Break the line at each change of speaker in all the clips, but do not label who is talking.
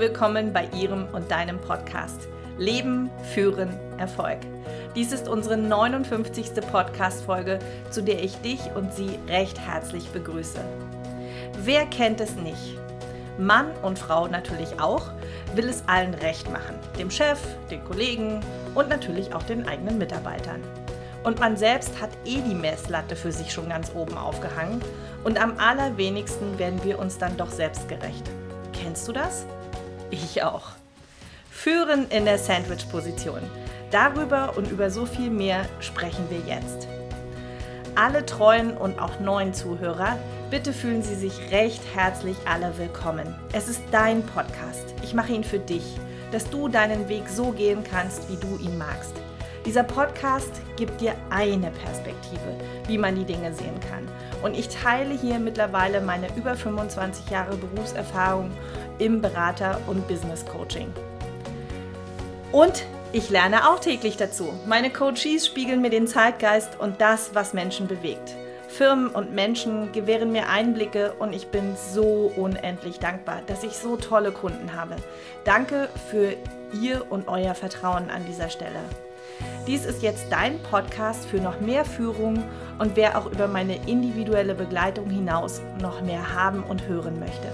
willkommen bei Ihrem und deinem Podcast Leben, Führen, Erfolg. Dies ist unsere 59. Podcast-Folge, zu der ich dich und Sie recht herzlich begrüße. Wer kennt es nicht? Mann und Frau natürlich auch, will es allen recht machen. Dem Chef, den Kollegen und natürlich auch den eigenen Mitarbeitern. Und man selbst hat eh die Messlatte für sich schon ganz oben aufgehangen und am allerwenigsten werden wir uns dann doch selbstgerecht. Kennst du das? Ich auch. Führen in der Sandwich-Position. Darüber und über so viel mehr sprechen wir jetzt. Alle treuen und auch neuen Zuhörer, bitte fühlen Sie sich recht herzlich alle willkommen. Es ist dein Podcast. Ich mache ihn für dich, dass du deinen Weg so gehen kannst, wie du ihn magst. Dieser Podcast gibt dir eine Perspektive, wie man die Dinge sehen kann. Und ich teile hier mittlerweile meine über 25 Jahre Berufserfahrung im Berater- und Business Coaching. Und ich lerne auch täglich dazu. Meine Coaches spiegeln mir den Zeitgeist und das, was Menschen bewegt. Firmen und Menschen gewähren mir Einblicke und ich bin so unendlich dankbar, dass ich so tolle Kunden habe. Danke für Ihr und euer Vertrauen an dieser Stelle. Dies ist jetzt dein Podcast für noch mehr Führung und wer auch über meine individuelle Begleitung hinaus noch mehr haben und hören möchte.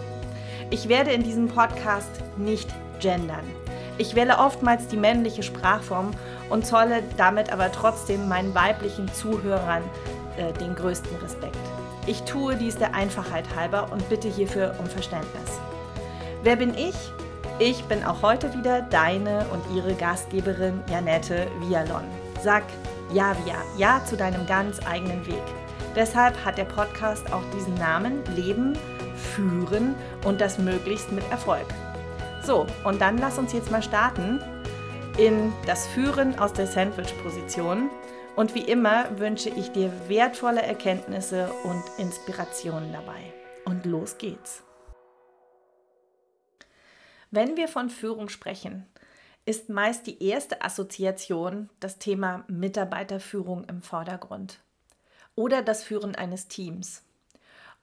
Ich werde in diesem Podcast nicht gendern. Ich wähle oftmals die männliche Sprachform und zolle damit aber trotzdem meinen weiblichen Zuhörern äh, den größten Respekt. Ich tue dies der Einfachheit halber und bitte hierfür um Verständnis. Wer bin ich? Ich bin auch heute wieder deine und ihre Gastgeberin Janette Vialon. Sag ja, Via, ja zu deinem ganz eigenen Weg. Deshalb hat der Podcast auch diesen Namen Leben, Führen und das möglichst mit Erfolg. So, und dann lass uns jetzt mal starten in das Führen aus der Sandwich-Position. Und wie immer wünsche ich dir wertvolle Erkenntnisse und Inspirationen dabei. Und los geht's. Wenn wir von Führung sprechen, ist meist die erste Assoziation das Thema Mitarbeiterführung im Vordergrund oder das Führen eines Teams.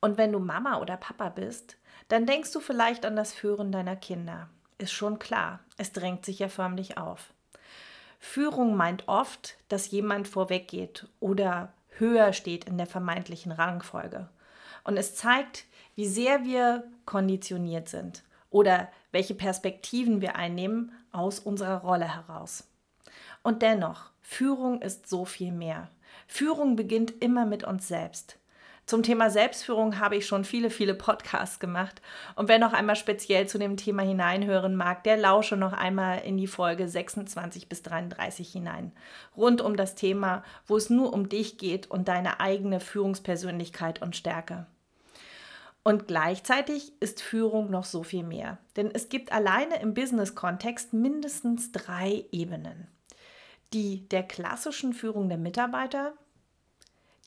Und wenn du Mama oder Papa bist, dann denkst du vielleicht an das Führen deiner Kinder. Ist schon klar, es drängt sich ja förmlich auf. Führung meint oft, dass jemand vorweggeht oder höher steht in der vermeintlichen Rangfolge. Und es zeigt, wie sehr wir konditioniert sind oder welche Perspektiven wir einnehmen aus unserer Rolle heraus. Und dennoch, Führung ist so viel mehr. Führung beginnt immer mit uns selbst. Zum Thema Selbstführung habe ich schon viele, viele Podcasts gemacht. Und wer noch einmal speziell zu dem Thema hineinhören mag, der lausche noch einmal in die Folge 26 bis 33 hinein. Rund um das Thema, wo es nur um dich geht und deine eigene Führungspersönlichkeit und Stärke. Und gleichzeitig ist Führung noch so viel mehr. Denn es gibt alleine im Business-Kontext mindestens drei Ebenen. Die der klassischen Führung der Mitarbeiter,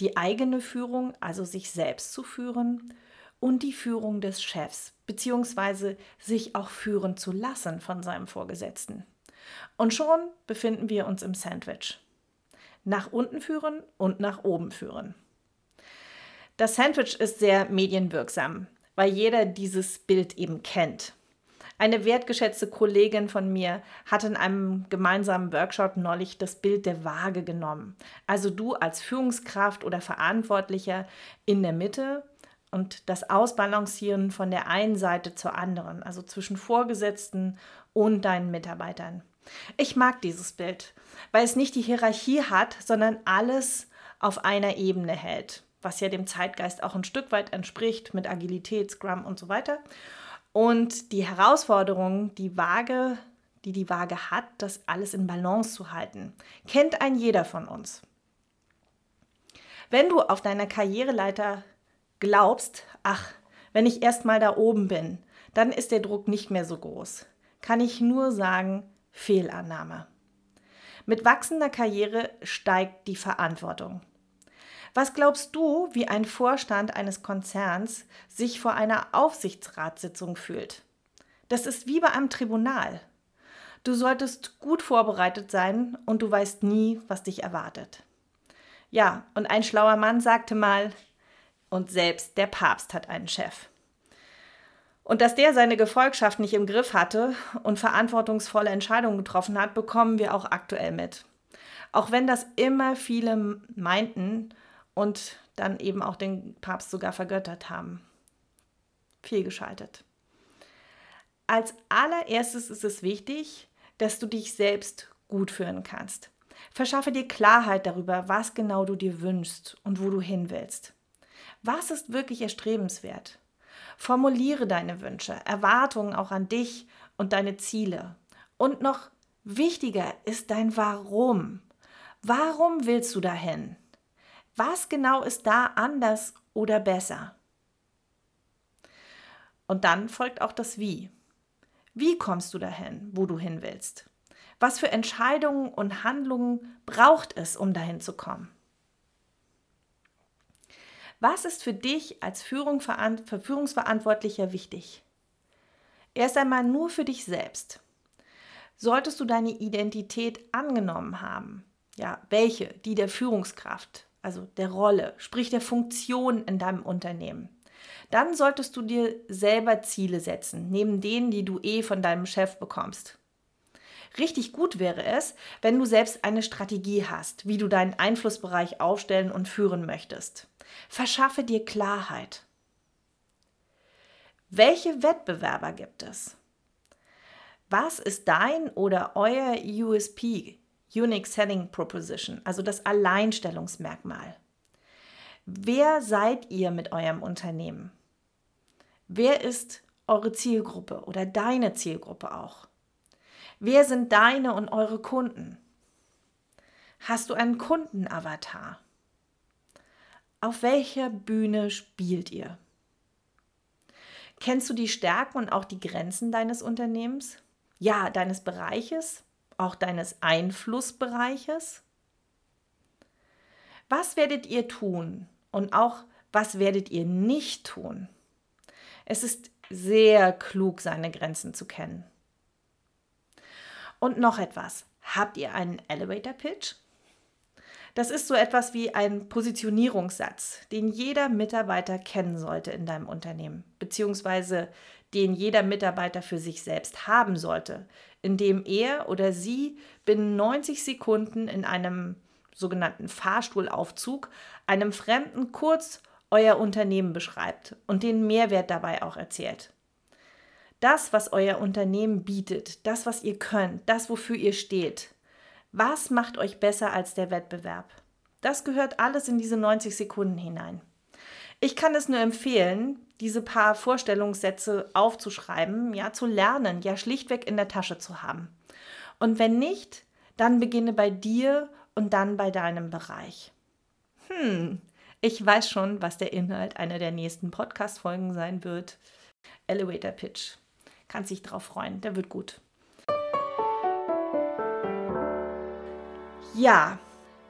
die eigene Führung, also sich selbst zu führen, und die Führung des Chefs, beziehungsweise sich auch führen zu lassen von seinem Vorgesetzten. Und schon befinden wir uns im Sandwich. Nach unten führen und nach oben führen. Das Sandwich ist sehr medienwirksam, weil jeder dieses Bild eben kennt. Eine wertgeschätzte Kollegin von mir hat in einem gemeinsamen Workshop neulich das Bild der Waage genommen. Also du als Führungskraft oder Verantwortlicher in der Mitte und das Ausbalancieren von der einen Seite zur anderen, also zwischen Vorgesetzten und deinen Mitarbeitern. Ich mag dieses Bild, weil es nicht die Hierarchie hat, sondern alles auf einer Ebene hält was ja dem Zeitgeist auch ein Stück weit entspricht mit Agilität, Scrum und so weiter. Und die Herausforderung, die Waage, die die Waage hat, das alles in Balance zu halten, kennt ein jeder von uns. Wenn du auf deiner Karriereleiter glaubst, ach, wenn ich erst mal da oben bin, dann ist der Druck nicht mehr so groß, kann ich nur sagen, Fehlannahme. Mit wachsender Karriere steigt die Verantwortung. Was glaubst du, wie ein Vorstand eines Konzerns sich vor einer Aufsichtsratssitzung fühlt? Das ist wie bei einem Tribunal. Du solltest gut vorbereitet sein und du weißt nie, was dich erwartet. Ja, und ein schlauer Mann sagte mal, und selbst der Papst hat einen Chef. Und dass der seine Gefolgschaft nicht im Griff hatte und verantwortungsvolle Entscheidungen getroffen hat, bekommen wir auch aktuell mit. Auch wenn das immer viele meinten und dann eben auch den Papst sogar vergöttert haben. Fehlgeschaltet. Als allererstes ist es wichtig, dass du dich selbst gut führen kannst. Verschaffe dir Klarheit darüber, was genau du dir wünschst und wo du hin willst. Was ist wirklich erstrebenswert? Formuliere deine Wünsche, Erwartungen auch an dich und deine Ziele. Und noch wichtiger ist dein Warum. Warum willst du dahin? Was genau ist da anders oder besser? Und dann folgt auch das Wie. Wie kommst du dahin, wo du hin willst? Was für Entscheidungen und Handlungen braucht es, um dahin zu kommen? Was ist für dich als Führungsverantwortlicher wichtig? Erst einmal nur für dich selbst. Solltest du deine Identität angenommen haben, ja, welche? Die der Führungskraft, also der Rolle, sprich der Funktion in deinem Unternehmen. Dann solltest du dir selber Ziele setzen, neben denen, die du eh von deinem Chef bekommst. Richtig gut wäre es, wenn du selbst eine Strategie hast, wie du deinen Einflussbereich aufstellen und führen möchtest. Verschaffe dir Klarheit. Welche Wettbewerber gibt es? Was ist dein oder euer USP, Unique Selling Proposition, also das Alleinstellungsmerkmal? Wer seid ihr mit eurem Unternehmen? Wer ist eure Zielgruppe oder deine Zielgruppe auch? Wer sind deine und eure Kunden? Hast du einen Kundenavatar? Auf welcher Bühne spielt ihr? Kennst du die Stärken und auch die Grenzen deines Unternehmens? Ja, deines Bereiches, auch deines Einflussbereiches? Was werdet ihr tun und auch was werdet ihr nicht tun? Es ist sehr klug, seine Grenzen zu kennen. Und noch etwas. Habt ihr einen Elevator Pitch? Das ist so etwas wie ein Positionierungssatz, den jeder Mitarbeiter kennen sollte in deinem Unternehmen, beziehungsweise den jeder Mitarbeiter für sich selbst haben sollte, indem er oder sie binnen 90 Sekunden in einem sogenannten Fahrstuhlaufzug einem Fremden kurz euer Unternehmen beschreibt und den Mehrwert dabei auch erzählt das, was euer Unternehmen bietet, das, was ihr könnt, das, wofür ihr steht. Was macht euch besser als der Wettbewerb? Das gehört alles in diese 90 Sekunden hinein. Ich kann es nur empfehlen, diese paar Vorstellungssätze aufzuschreiben, ja, zu lernen, ja, schlichtweg in der Tasche zu haben. Und wenn nicht, dann beginne bei dir und dann bei deinem Bereich. Hm, ich weiß schon, was der Inhalt einer der nächsten Podcast-Folgen sein wird. Elevator Pitch. Kannst dich drauf freuen, der wird gut. Ja,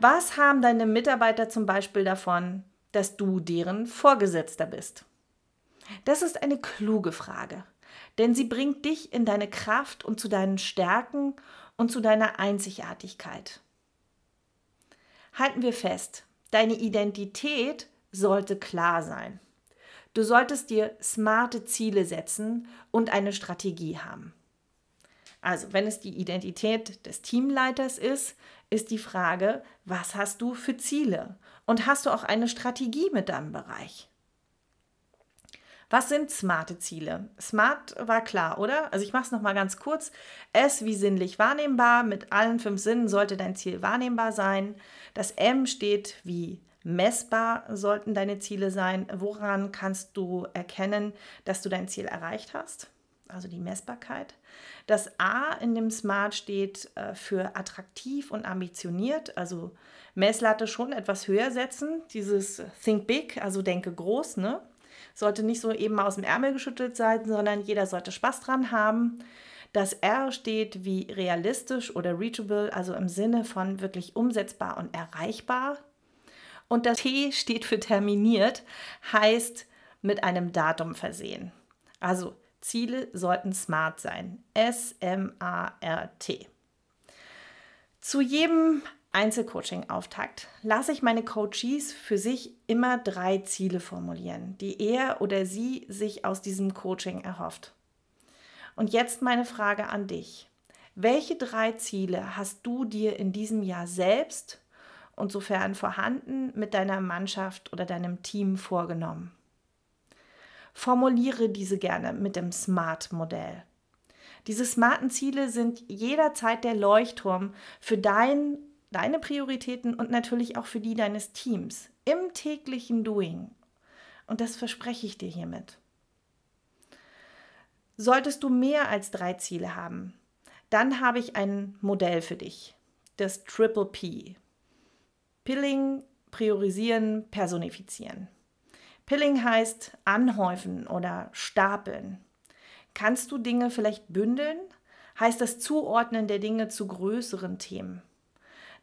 was haben deine Mitarbeiter zum Beispiel davon, dass du deren Vorgesetzter bist? Das ist eine kluge Frage, denn sie bringt dich in deine Kraft und zu deinen Stärken und zu deiner Einzigartigkeit. Halten wir fest, deine Identität sollte klar sein. Du solltest dir smarte Ziele setzen und eine Strategie haben. Also, wenn es die Identität des Teamleiters ist, ist die Frage, was hast du für Ziele? Und hast du auch eine Strategie mit deinem Bereich? Was sind smarte Ziele? Smart war klar, oder? Also ich mache es nochmal ganz kurz. S wie sinnlich wahrnehmbar. Mit allen fünf Sinnen sollte dein Ziel wahrnehmbar sein. Das M steht wie Messbar sollten deine Ziele sein. Woran kannst du erkennen, dass du dein Ziel erreicht hast? Also die Messbarkeit. Das A in dem Smart steht äh, für attraktiv und ambitioniert, also Messlatte schon etwas höher setzen. Dieses Think Big, also denke groß, ne? Sollte nicht so eben aus dem Ärmel geschüttelt sein, sondern jeder sollte Spaß dran haben. Das R steht wie realistisch oder reachable, also im Sinne von wirklich umsetzbar und erreichbar. Und das T steht für terminiert, heißt mit einem Datum versehen. Also Ziele sollten smart sein. S-M-A-R-T. Zu jedem Einzelcoaching-Auftakt lasse ich meine Coaches für sich immer drei Ziele formulieren, die er oder sie sich aus diesem Coaching erhofft. Und jetzt meine Frage an dich. Welche drei Ziele hast du dir in diesem Jahr selbst und sofern vorhanden mit deiner Mannschaft oder deinem Team vorgenommen? Formuliere diese gerne mit dem SMART-Modell. Diese smarten Ziele sind jederzeit der Leuchtturm für dein, deine Prioritäten und natürlich auch für die deines Teams im täglichen Doing. Und das verspreche ich dir hiermit. Solltest du mehr als drei Ziele haben, dann habe ich ein Modell für dich, das Triple P. Pilling, priorisieren, personifizieren. Pilling heißt anhäufen oder stapeln. Kannst du Dinge vielleicht bündeln? Heißt das Zuordnen der Dinge zu größeren Themen.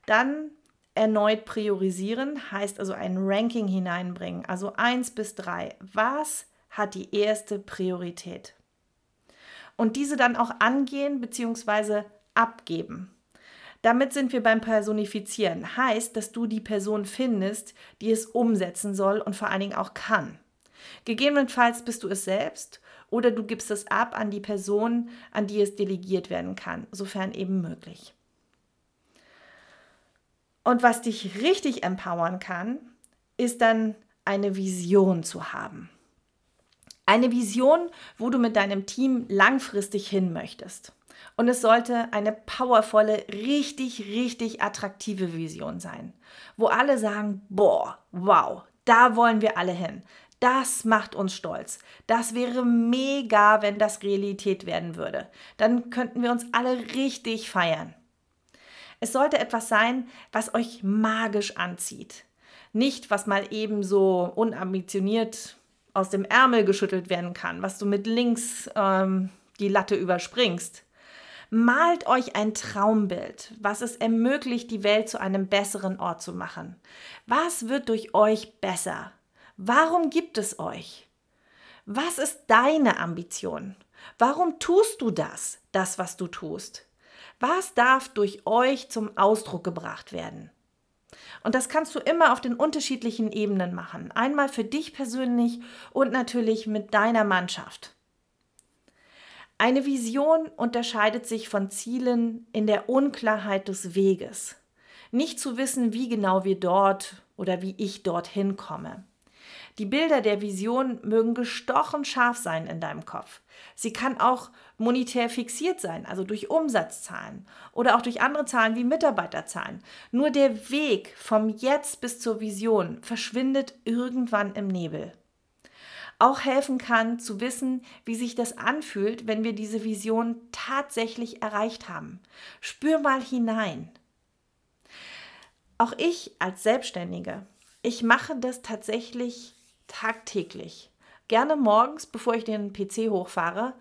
Dann erneut priorisieren, heißt also ein Ranking hineinbringen, also 1 bis 3. Was hat die erste Priorität? Und diese dann auch angehen bzw. abgeben. Damit sind wir beim Personifizieren. Heißt, dass du die Person findest, die es umsetzen soll und vor allen Dingen auch kann. Gegebenenfalls bist du es selbst oder du gibst es ab an die Person, an die es delegiert werden kann, sofern eben möglich. Und was dich richtig empowern kann, ist dann eine Vision zu haben. Eine Vision, wo du mit deinem Team langfristig hin möchtest. Und es sollte eine powervolle, richtig, richtig attraktive Vision sein, wo alle sagen, boah, wow, da wollen wir alle hin. Das macht uns stolz. Das wäre mega, wenn das Realität werden würde. Dann könnten wir uns alle richtig feiern. Es sollte etwas sein, was euch magisch anzieht. Nicht, was mal eben so unambitioniert aus dem Ärmel geschüttelt werden kann, was du mit links ähm, die Latte überspringst. Malt euch ein Traumbild, was es ermöglicht, die Welt zu einem besseren Ort zu machen. Was wird durch euch besser? Warum gibt es euch? Was ist deine Ambition? Warum tust du das, das, was du tust? Was darf durch euch zum Ausdruck gebracht werden? Und das kannst du immer auf den unterschiedlichen Ebenen machen. Einmal für dich persönlich und natürlich mit deiner Mannschaft. Eine Vision unterscheidet sich von Zielen in der Unklarheit des Weges. Nicht zu wissen, wie genau wir dort oder wie ich dorthin komme. Die Bilder der Vision mögen gestochen scharf sein in deinem Kopf. Sie kann auch monetär fixiert sein, also durch Umsatzzahlen oder auch durch andere Zahlen wie Mitarbeiterzahlen. Nur der Weg vom Jetzt bis zur Vision verschwindet irgendwann im Nebel auch helfen kann zu wissen, wie sich das anfühlt, wenn wir diese Vision tatsächlich erreicht haben. Spür mal hinein. Auch ich als Selbstständige, ich mache das tatsächlich tagtäglich. Gerne morgens, bevor ich den PC hochfahre,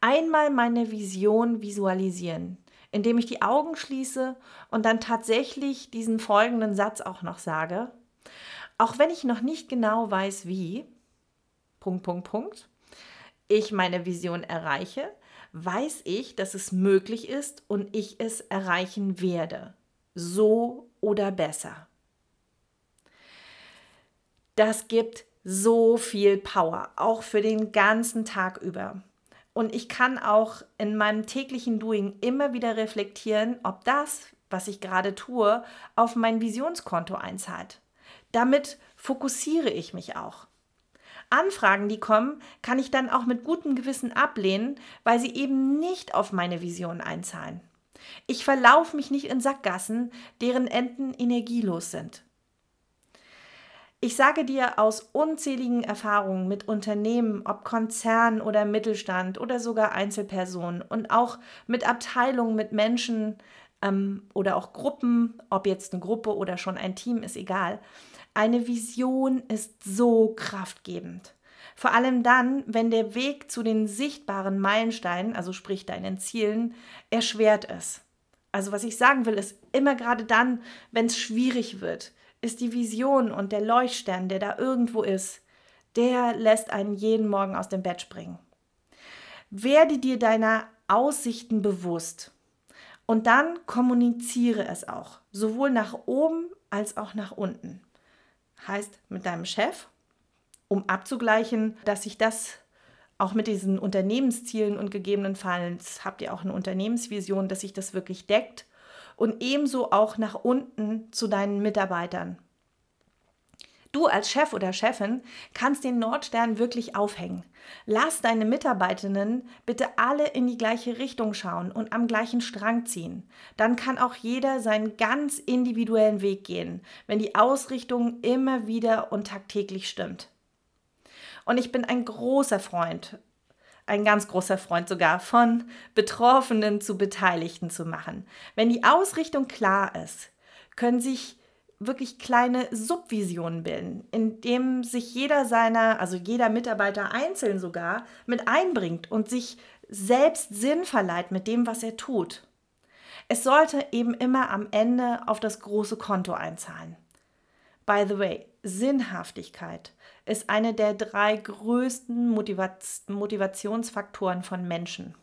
einmal meine Vision visualisieren, indem ich die Augen schließe und dann tatsächlich diesen folgenden Satz auch noch sage. Auch wenn ich noch nicht genau weiß, wie, Punkt, Punkt, Punkt, ich meine Vision erreiche, weiß ich, dass es möglich ist und ich es erreichen werde. So oder besser. Das gibt so viel Power, auch für den ganzen Tag über. Und ich kann auch in meinem täglichen Doing immer wieder reflektieren, ob das, was ich gerade tue, auf mein Visionskonto einzahlt. Damit fokussiere ich mich auch. Anfragen, die kommen, kann ich dann auch mit gutem Gewissen ablehnen, weil sie eben nicht auf meine Vision einzahlen. Ich verlaufe mich nicht in Sackgassen, deren Enden energielos sind. Ich sage dir aus unzähligen Erfahrungen mit Unternehmen, ob Konzern oder Mittelstand oder sogar Einzelpersonen und auch mit Abteilungen, mit Menschen ähm, oder auch Gruppen, ob jetzt eine Gruppe oder schon ein Team, ist egal. Eine Vision ist so kraftgebend. Vor allem dann, wenn der Weg zu den sichtbaren Meilensteinen, also sprich deinen Zielen, erschwert ist. Also was ich sagen will, ist immer gerade dann, wenn es schwierig wird, ist die Vision und der Leuchtstern, der da irgendwo ist, der lässt einen jeden Morgen aus dem Bett springen. Werde dir deiner Aussichten bewusst Und dann kommuniziere es auch, sowohl nach oben als auch nach unten. Heißt mit deinem Chef, um abzugleichen, dass sich das auch mit diesen Unternehmenszielen und gegebenenfalls habt ihr auch eine Unternehmensvision, dass sich das wirklich deckt und ebenso auch nach unten zu deinen Mitarbeitern. Du als Chef oder Chefin kannst den Nordstern wirklich aufhängen. Lass deine Mitarbeitenden bitte alle in die gleiche Richtung schauen und am gleichen Strang ziehen. Dann kann auch jeder seinen ganz individuellen Weg gehen, wenn die Ausrichtung immer wieder und tagtäglich stimmt. Und ich bin ein großer Freund, ein ganz großer Freund sogar, von Betroffenen zu Beteiligten zu machen. Wenn die Ausrichtung klar ist, können sich wirklich kleine Subvisionen bilden, indem sich jeder seiner, also jeder Mitarbeiter einzeln sogar, mit einbringt und sich selbst Sinn verleiht mit dem, was er tut. Es sollte eben immer am Ende auf das große Konto einzahlen. By the way, Sinnhaftigkeit ist eine der drei größten Motivationsfaktoren von Menschen.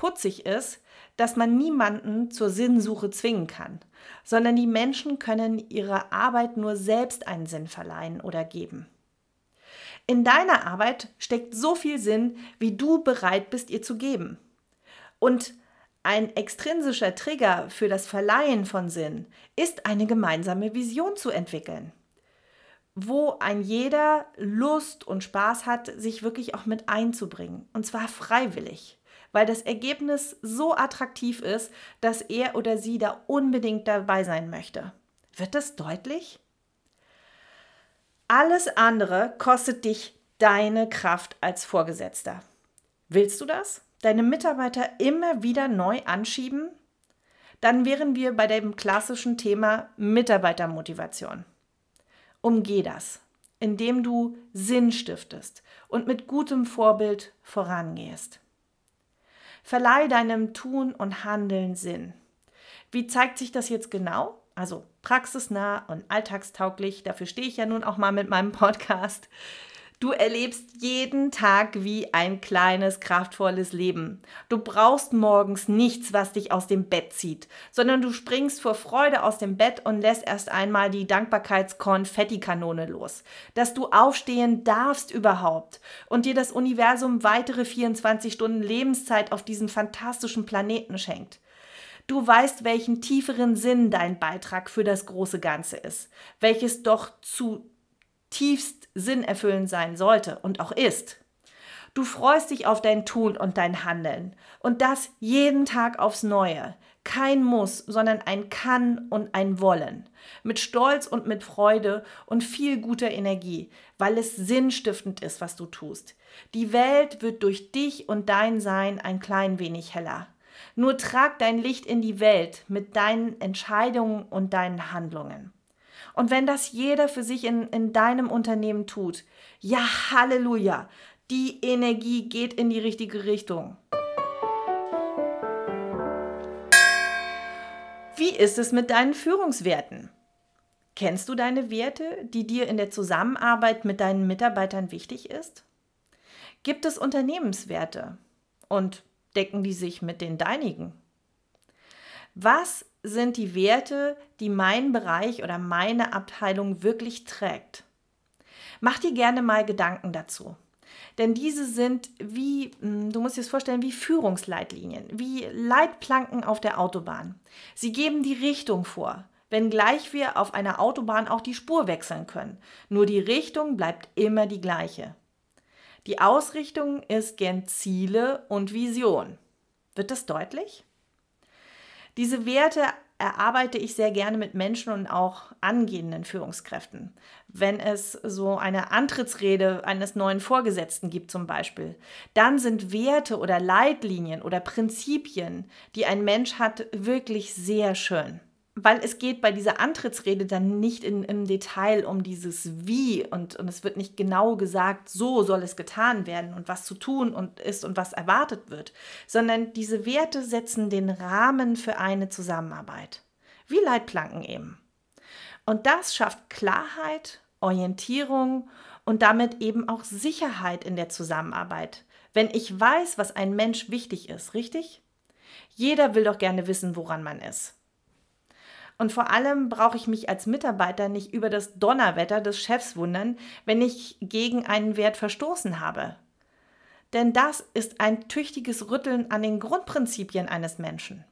Putzig ist, dass man niemanden zur Sinnsuche zwingen kann, sondern die Menschen können ihrer Arbeit nur selbst einen Sinn verleihen oder geben. In deiner Arbeit steckt so viel Sinn, wie du bereit bist, ihr zu geben. Und ein extrinsischer Trigger für das Verleihen von Sinn ist eine gemeinsame Vision zu entwickeln, wo ein jeder Lust und Spaß hat, sich wirklich auch mit einzubringen, und zwar freiwillig weil das Ergebnis so attraktiv ist, dass er oder sie da unbedingt dabei sein möchte. Wird das deutlich? Alles andere kostet dich deine Kraft als Vorgesetzter. Willst du das? Deine Mitarbeiter immer wieder neu anschieben? Dann wären wir bei dem klassischen Thema Mitarbeitermotivation. Umgeh das, indem du Sinn stiftest und mit gutem Vorbild vorangehst. Verleih deinem Tun und Handeln Sinn. Wie zeigt sich das jetzt genau? Also praxisnah und alltagstauglich, dafür stehe ich ja nun auch mal mit meinem Podcast. Du erlebst jeden Tag wie ein kleines, kraftvolles Leben. Du brauchst morgens nichts, was dich aus dem Bett zieht, sondern du springst vor Freude aus dem Bett und lässt erst einmal die Dankbarkeitskonfettikanone los. Dass du aufstehen darfst überhaupt und dir das Universum weitere 24 Stunden Lebenszeit auf diesem fantastischen Planeten schenkt. Du weißt, welchen tieferen Sinn dein Beitrag für das große Ganze ist, welches doch zu tiefst sinnerfüllend sein sollte und auch ist. Du freust dich auf dein Tun und dein Handeln und das jeden Tag aufs Neue. Kein Muss, sondern ein Kann und ein Wollen. Mit Stolz und mit Freude und viel guter Energie, weil es sinnstiftend ist, was du tust. Die Welt wird durch dich und dein Sein ein klein wenig heller. Nur trag dein Licht in die Welt mit deinen Entscheidungen und deinen Handlungen. Und wenn das jeder für sich in, in deinem Unternehmen tut, ja, Halleluja, die Energie geht in die richtige Richtung. Wie ist es mit deinen Führungswerten? Kennst du deine Werte, die dir in der Zusammenarbeit mit deinen Mitarbeitern wichtig ist? Gibt es Unternehmenswerte und decken die sich mit den deinigen? Was sind die Werte, die mein Bereich oder meine Abteilung wirklich trägt? Mach dir gerne mal Gedanken dazu. Denn diese sind wie, hm, du musst dir das vorstellen, wie Führungsleitlinien, wie Leitplanken auf der Autobahn. Sie geben die Richtung vor, wenngleich wir auf einer Autobahn auch die Spur wechseln können. Nur die Richtung bleibt immer die gleiche. Die Ausrichtung ist gern Ziele und Vision. Wird das deutlich? Diese Werte erarbeite ich sehr gerne mit Menschen und auch angehenden Führungskräften. Wenn es so eine Antrittsrede eines neuen Vorgesetzten gibt zum Beispiel, dann sind Werte oder Leitlinien oder Prinzipien, die ein Mensch hat, wirklich sehr schön weil es geht bei dieser Antrittsrede dann nicht in, im Detail um dieses Wie und, und es wird nicht genau gesagt, so soll es getan werden und was zu tun und ist und was erwartet wird, sondern diese Werte setzen den Rahmen für eine Zusammenarbeit. Wie Leitplanken eben. Und das schafft Klarheit, Orientierung und damit eben auch Sicherheit in der Zusammenarbeit. Wenn ich weiß, was ein Mensch wichtig ist, richtig? Jeder will doch gerne wissen, woran man ist. Und vor allem brauche ich mich als Mitarbeiter nicht über das Donnerwetter des Chefs wundern, wenn ich gegen einen Wert verstoßen habe. Denn das ist ein tüchtiges Rütteln an den Grundprinzipien eines Menschen.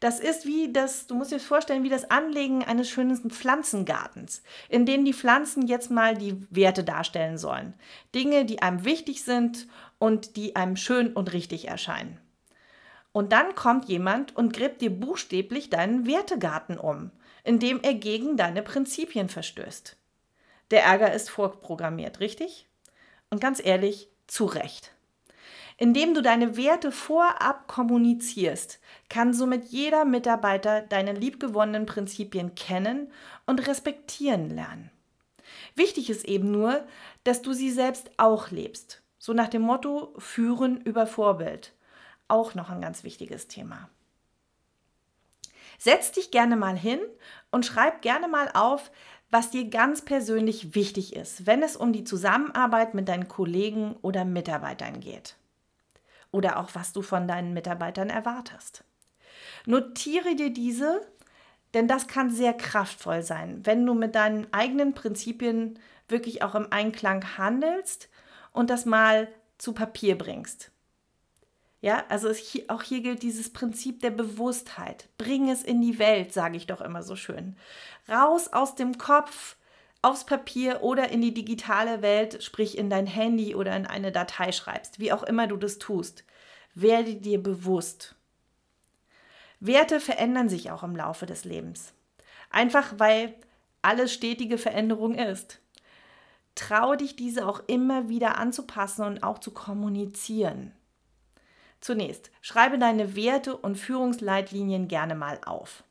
Das ist wie das, du musst dir vorstellen, wie das Anlegen eines schönen Pflanzengartens, in dem die Pflanzen jetzt mal die Werte darstellen sollen. Dinge, die einem wichtig sind und die einem schön und richtig erscheinen. Und dann kommt jemand und gräbt dir buchstäblich deinen Wertegarten um, indem er gegen deine Prinzipien verstößt. Der Ärger ist vorprogrammiert, richtig? Und ganz ehrlich, zu Recht. Indem du deine Werte vorab kommunizierst, kann somit jeder Mitarbeiter deine liebgewonnenen Prinzipien kennen und respektieren lernen. Wichtig ist eben nur, dass du sie selbst auch lebst. So nach dem Motto Führen über Vorbild auch noch ein ganz wichtiges Thema. Setz dich gerne mal hin und schreib gerne mal auf, was dir ganz persönlich wichtig ist, wenn es um die Zusammenarbeit mit deinen Kollegen oder Mitarbeitern geht. Oder auch, was du von deinen Mitarbeitern erwartest. Notiere dir diese, denn das kann sehr kraftvoll sein, wenn du mit deinen eigenen Prinzipien wirklich auch im Einklang handelst und das mal zu Papier bringst. Ja, also es, auch hier gilt dieses Prinzip der Bewusstheit. Bring es in die Welt, sage ich doch immer so schön. Raus aus dem Kopf, aufs Papier oder in die digitale Welt, sprich in dein Handy oder in eine Datei schreibst, wie auch immer du das tust. Werde dir bewusst. Werte verändern sich auch im Laufe des Lebens. Einfach weil alles stetige Veränderung ist. Trau dich, diese auch immer wieder anzupassen und auch zu kommunizieren. Zunächst, schreibe deine Werte und Führungsleitlinien gerne mal auf.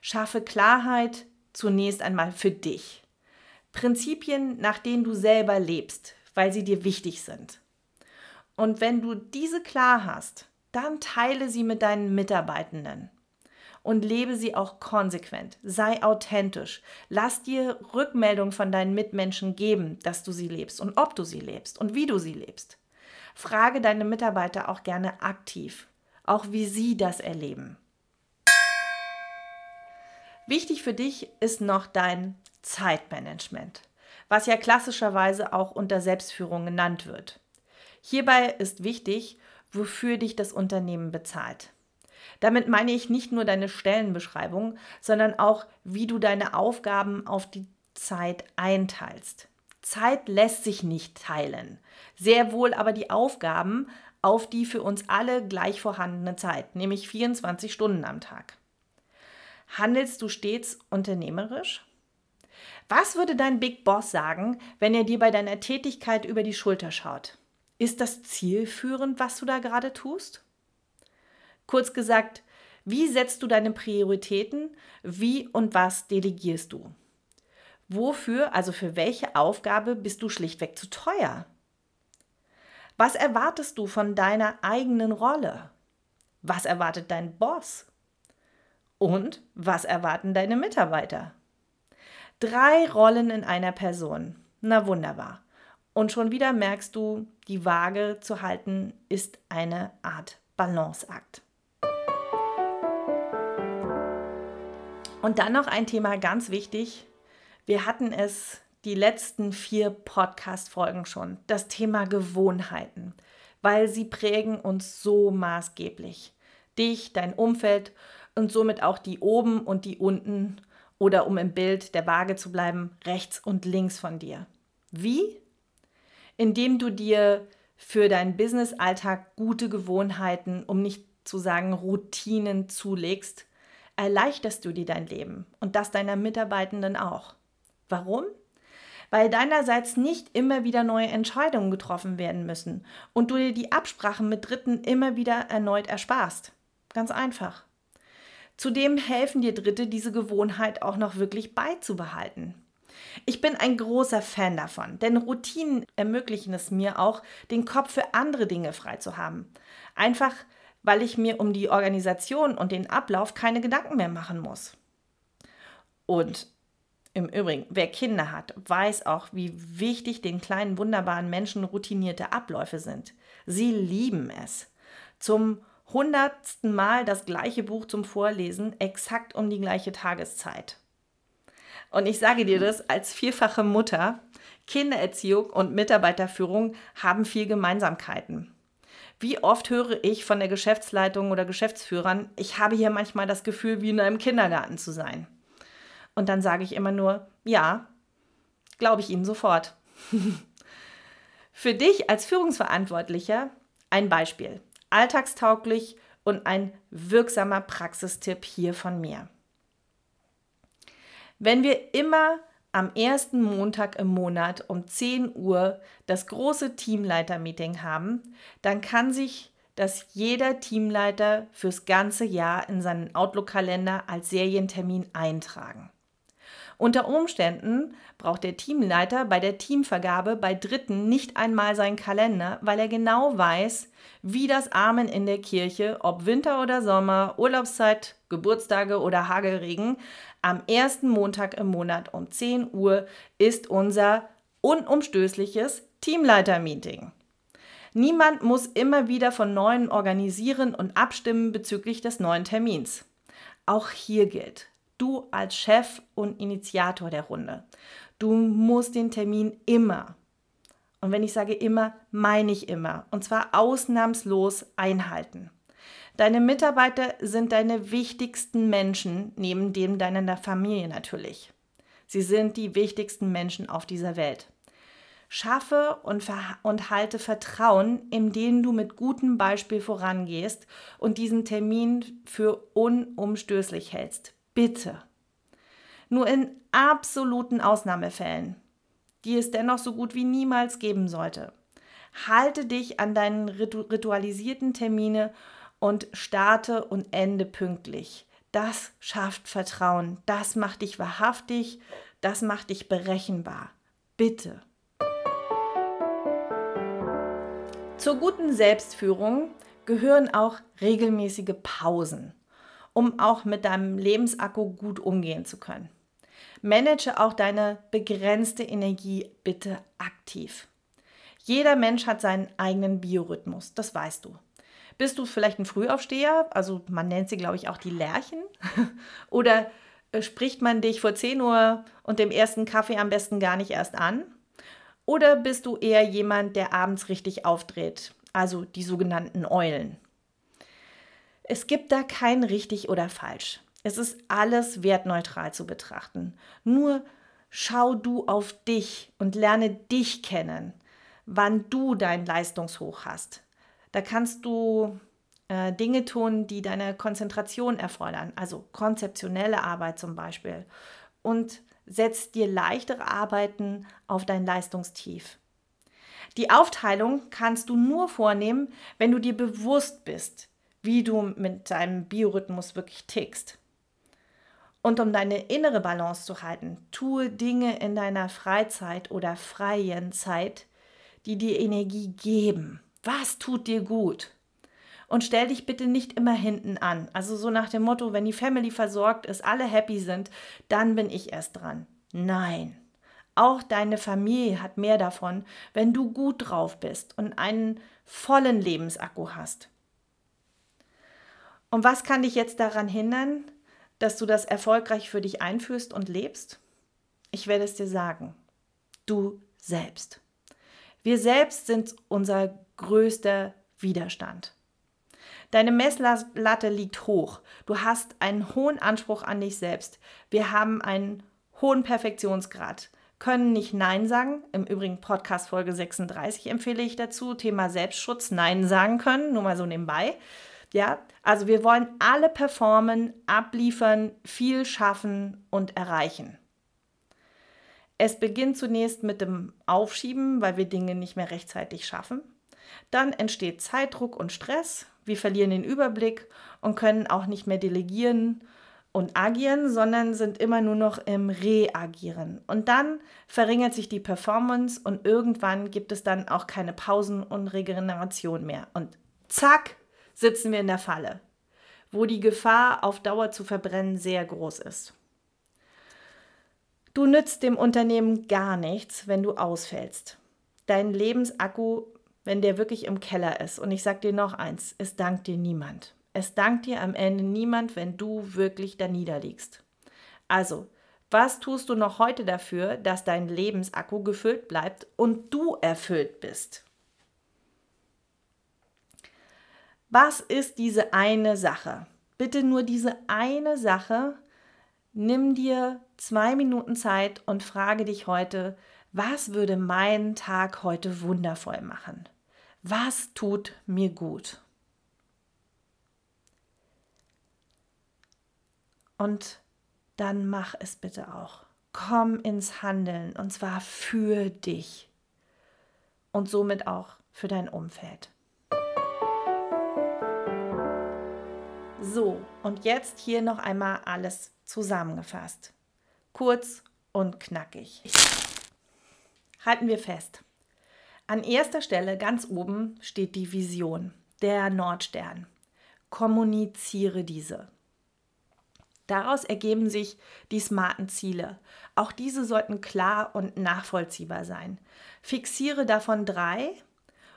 Schaffe Klarheit zunächst einmal für dich. Prinzipien, nach denen du selber lebst, weil sie dir wichtig sind. Und wenn du diese klar hast, dann teile sie mit deinen Mitarbeitenden und lebe sie auch konsequent. Sei authentisch. Lass dir Rückmeldung von deinen Mitmenschen geben, dass du sie lebst und ob du sie lebst und wie du sie lebst. Frage deine Mitarbeiter auch gerne aktiv, auch wie sie das erleben. Wichtig für dich ist noch dein Zeitmanagement, was ja klassischerweise auch unter Selbstführung genannt wird. Hierbei ist wichtig, wofür dich das Unternehmen bezahlt. Damit meine ich nicht nur deine Stellenbeschreibung, sondern auch, wie du deine Aufgaben auf die Zeit einteilst. Zeit lässt sich nicht teilen. Sehr wohl aber die Aufgaben auf die für uns alle gleich vorhandene Zeit, nämlich 24 Stunden am Tag. Handelst du stets unternehmerisch? Was würde dein Big Boss sagen, wenn er dir bei deiner Tätigkeit über die Schulter schaut? Ist das zielführend, was du da gerade tust? Kurz gesagt, wie setzt du deine Prioritäten? Wie und was delegierst du? Wofür, also für welche Aufgabe bist du schlichtweg zu teuer? Was erwartest du von deiner eigenen Rolle? Was erwartet dein Boss? Und was erwarten deine Mitarbeiter? Drei Rollen in einer Person. Na wunderbar. Und schon wieder merkst du, die Waage zu halten ist eine Art Balanceakt. Und dann noch ein Thema ganz wichtig, wir hatten es die letzten vier Podcast-Folgen schon, das Thema Gewohnheiten, weil sie prägen uns so maßgeblich. Dich, dein Umfeld und somit auch die oben und die unten oder um im Bild der Waage zu bleiben, rechts und links von dir. Wie? Indem du dir für deinen Business-Alltag gute Gewohnheiten, um nicht zu sagen Routinen zulegst, erleichterst du dir dein Leben und das deiner Mitarbeitenden auch. Warum? Weil deinerseits nicht immer wieder neue Entscheidungen getroffen werden müssen und du dir die Absprachen mit Dritten immer wieder erneut ersparst. Ganz einfach. Zudem helfen dir Dritte, diese Gewohnheit auch noch wirklich beizubehalten. Ich bin ein großer Fan davon, denn Routinen ermöglichen es mir auch, den Kopf für andere Dinge frei zu haben. Einfach, weil ich mir um die Organisation und den Ablauf keine Gedanken mehr machen muss. Und im Übrigen, wer Kinder hat, weiß auch, wie wichtig den kleinen wunderbaren Menschen routinierte Abläufe sind. Sie lieben es. Zum hundertsten Mal das gleiche Buch zum Vorlesen, exakt um die gleiche Tageszeit. Und ich sage dir das als vierfache Mutter, Kindererziehung und Mitarbeiterführung haben viel Gemeinsamkeiten. Wie oft höre ich von der Geschäftsleitung oder Geschäftsführern, ich habe hier manchmal das Gefühl, wie in einem Kindergarten zu sein. Und dann sage ich immer nur, ja, glaube ich Ihnen sofort. Für dich als Führungsverantwortlicher ein Beispiel. Alltagstauglich und ein wirksamer Praxistipp hier von mir. Wenn wir immer am ersten Montag im Monat um 10 Uhr das große Teamleiter-Meeting haben, dann kann sich das jeder Teamleiter fürs ganze Jahr in seinen Outlook-Kalender als Serientermin eintragen. Unter Umständen braucht der Teamleiter bei der Teamvergabe bei Dritten nicht einmal seinen Kalender, weil er genau weiß, wie das Amen in der Kirche, ob Winter oder Sommer, Urlaubszeit, Geburtstage oder Hagelregen, am ersten Montag im Monat um 10 Uhr ist unser unumstößliches Teamleiter-Meeting. Niemand muss immer wieder von neuem organisieren und abstimmen bezüglich des neuen Termins. Auch hier gilt, du als Chef und Initiator der Runde. Du musst den Termin immer, und wenn ich sage immer, meine ich immer, und zwar ausnahmslos einhalten. Deine Mitarbeiter sind deine wichtigsten Menschen, neben dem deiner Familie natürlich. Sie sind die wichtigsten Menschen auf dieser Welt. Schaffe und, und halte Vertrauen, indem du mit gutem Beispiel vorangehst und diesen Termin für unumstößlich hältst. Bitte. Nur in absoluten Ausnahmefällen, die es dennoch so gut wie niemals geben sollte. Halte dich an deinen ritualisierten Termine und starte und ende pünktlich. Das schafft Vertrauen, das macht dich wahrhaftig, das macht dich berechenbar. Bitte. Zur guten Selbstführung gehören auch regelmäßige Pausen um auch mit deinem Lebensakku gut umgehen zu können. Manage auch deine begrenzte Energie bitte aktiv. Jeder Mensch hat seinen eigenen Biorhythmus, das weißt du. Bist du vielleicht ein Frühaufsteher, also man nennt sie, glaube ich, auch die Lerchen? Oder äh, spricht man dich vor 10 Uhr und dem ersten Kaffee am besten gar nicht erst an? Oder bist du eher jemand, der abends richtig aufdreht, also die sogenannten Eulen? Es gibt da kein richtig oder falsch. Es ist alles wertneutral zu betrachten. Nur schau du auf dich und lerne dich kennen, wann du dein Leistungshoch hast. Da kannst du äh, Dinge tun, die deine Konzentration erfordern, also konzeptionelle Arbeit zum Beispiel. Und setzt dir leichtere Arbeiten auf dein Leistungstief. Die Aufteilung kannst du nur vornehmen, wenn du dir bewusst bist, wie du mit deinem Biorhythmus wirklich tickst. Und um deine innere Balance zu halten, tue Dinge in deiner Freizeit oder freien Zeit, die dir Energie geben. Was tut dir gut? Und stell dich bitte nicht immer hinten an. Also so nach dem Motto, wenn die Family versorgt ist, alle happy sind, dann bin ich erst dran. Nein. Auch deine Familie hat mehr davon, wenn du gut drauf bist und einen vollen Lebensakku hast. Und was kann dich jetzt daran hindern, dass du das erfolgreich für dich einführst und lebst? Ich werde es dir sagen. Du selbst. Wir selbst sind unser größter Widerstand. Deine Messlatte liegt hoch. Du hast einen hohen Anspruch an dich selbst. Wir haben einen hohen Perfektionsgrad, können nicht Nein sagen. Im Übrigen Podcast Folge 36 empfehle ich dazu. Thema Selbstschutz, Nein sagen können, nur mal so nebenbei. Ja, also wir wollen alle performen, abliefern, viel schaffen und erreichen. Es beginnt zunächst mit dem Aufschieben, weil wir Dinge nicht mehr rechtzeitig schaffen. Dann entsteht Zeitdruck und Stress. Wir verlieren den Überblick und können auch nicht mehr delegieren und agieren, sondern sind immer nur noch im Reagieren. Und dann verringert sich die Performance und irgendwann gibt es dann auch keine Pausen und Regeneration mehr. Und zack, sitzen wir in der Falle, wo die Gefahr, auf Dauer zu verbrennen, sehr groß ist. Du nützt dem Unternehmen gar nichts, wenn du ausfällst. Dein Lebensakku wenn der wirklich im Keller ist. Und ich sage dir noch eins, es dankt dir niemand. Es dankt dir am Ende niemand, wenn du wirklich da niederliegst. Also, was tust du noch heute dafür, dass dein Lebensakku gefüllt bleibt und du erfüllt bist? Was ist diese eine Sache? Bitte nur diese eine Sache. Nimm dir zwei Minuten Zeit und frage dich heute, was würde meinen Tag heute wundervoll machen? Was tut mir gut? Und dann mach es bitte auch. Komm ins Handeln und zwar für dich und somit auch für dein Umfeld. So, und jetzt hier noch einmal alles zusammengefasst. Kurz und knackig. Halten wir fest. An erster Stelle ganz oben steht die Vision, der Nordstern. Kommuniziere diese. Daraus ergeben sich die smarten Ziele. Auch diese sollten klar und nachvollziehbar sein. Fixiere davon drei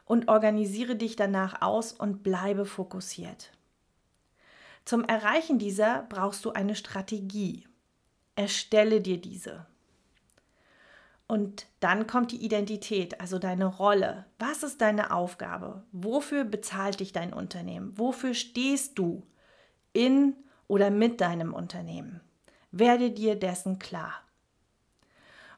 und organisiere dich danach aus und bleibe fokussiert. Zum Erreichen dieser brauchst du eine Strategie. Erstelle dir diese. Und dann kommt die Identität, also deine Rolle. Was ist deine Aufgabe? Wofür bezahlt dich dein Unternehmen? Wofür stehst du in oder mit deinem Unternehmen. Werde dir dessen klar.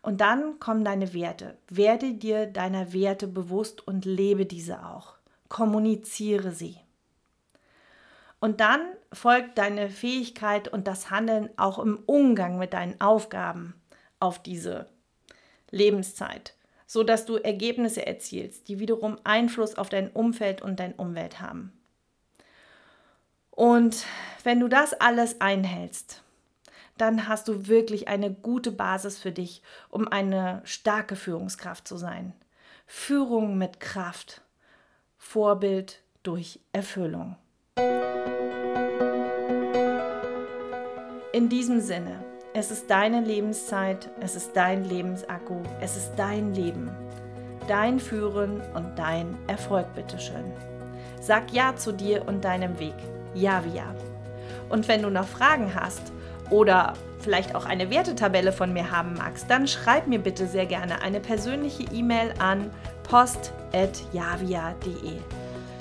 Und dann kommen deine Werte. Werde dir deiner Werte bewusst und lebe diese auch. Kommuniziere sie. Und dann folgt deine Fähigkeit und das Handeln auch im Umgang mit deinen Aufgaben auf diese Lebenszeit, so dass du Ergebnisse erzielst, die wiederum Einfluss auf dein Umfeld und dein Umwelt haben. Und wenn du das alles einhältst, dann hast du wirklich eine gute Basis für dich, um eine starke Führungskraft zu sein. Führung mit Kraft, Vorbild durch Erfüllung. In diesem Sinne, es ist deine Lebenszeit, es ist dein Lebensakku, es ist dein Leben, dein Führen und dein Erfolg, bitteschön. Sag Ja zu dir und deinem Weg. Javia. Und wenn du noch Fragen hast oder vielleicht auch eine Wertetabelle von mir haben magst, dann schreib mir bitte sehr gerne eine persönliche E-Mail an post.javia.de.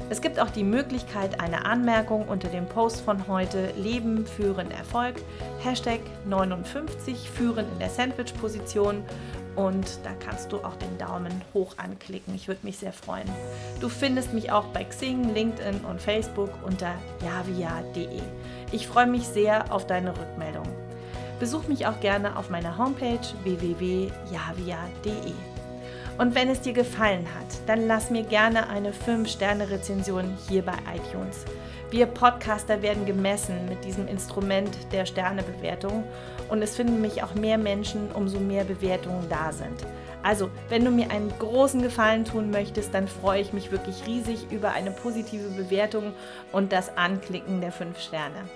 Es gibt auch die Möglichkeit, eine Anmerkung unter dem Post von heute Leben führen Erfolg, Hashtag 59 führen in der Sandwich-Position und da kannst du auch den Daumen hoch anklicken. Ich würde mich sehr freuen. Du findest mich auch bei Xing, LinkedIn und Facebook unter javia.de. Ich freue mich sehr auf deine Rückmeldung. Besuch mich auch gerne auf meiner Homepage www.javia.de. Und wenn es dir gefallen hat, dann lass mir gerne eine 5-Sterne-Rezension hier bei iTunes. Wir Podcaster werden gemessen mit diesem Instrument der Sternebewertung und es finden mich auch mehr Menschen, umso mehr Bewertungen da sind. Also, wenn du mir einen großen Gefallen tun möchtest, dann freue ich mich wirklich riesig über eine positive Bewertung und das Anklicken der 5 Sterne.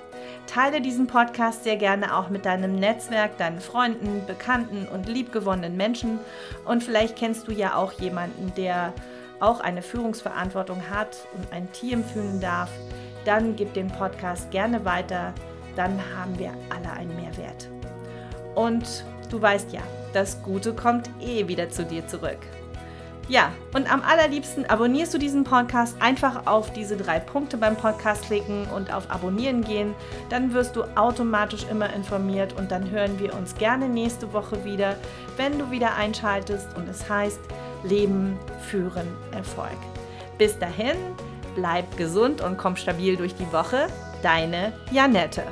Teile diesen Podcast sehr gerne auch mit deinem Netzwerk, deinen Freunden, Bekannten und liebgewonnenen Menschen. Und vielleicht kennst du ja auch jemanden, der auch eine Führungsverantwortung hat und ein Team führen darf. Dann gib den Podcast gerne weiter. Dann haben wir alle einen Mehrwert. Und du weißt ja, das Gute kommt eh wieder zu dir zurück. Ja, und am allerliebsten abonnierst du diesen Podcast. Einfach auf diese drei Punkte beim Podcast klicken und auf Abonnieren gehen. Dann wirst du automatisch immer informiert und dann hören wir uns gerne nächste Woche wieder, wenn du wieder einschaltest und es heißt Leben, Führen, Erfolg. Bis dahin, bleib gesund und komm stabil durch die Woche. Deine Janette.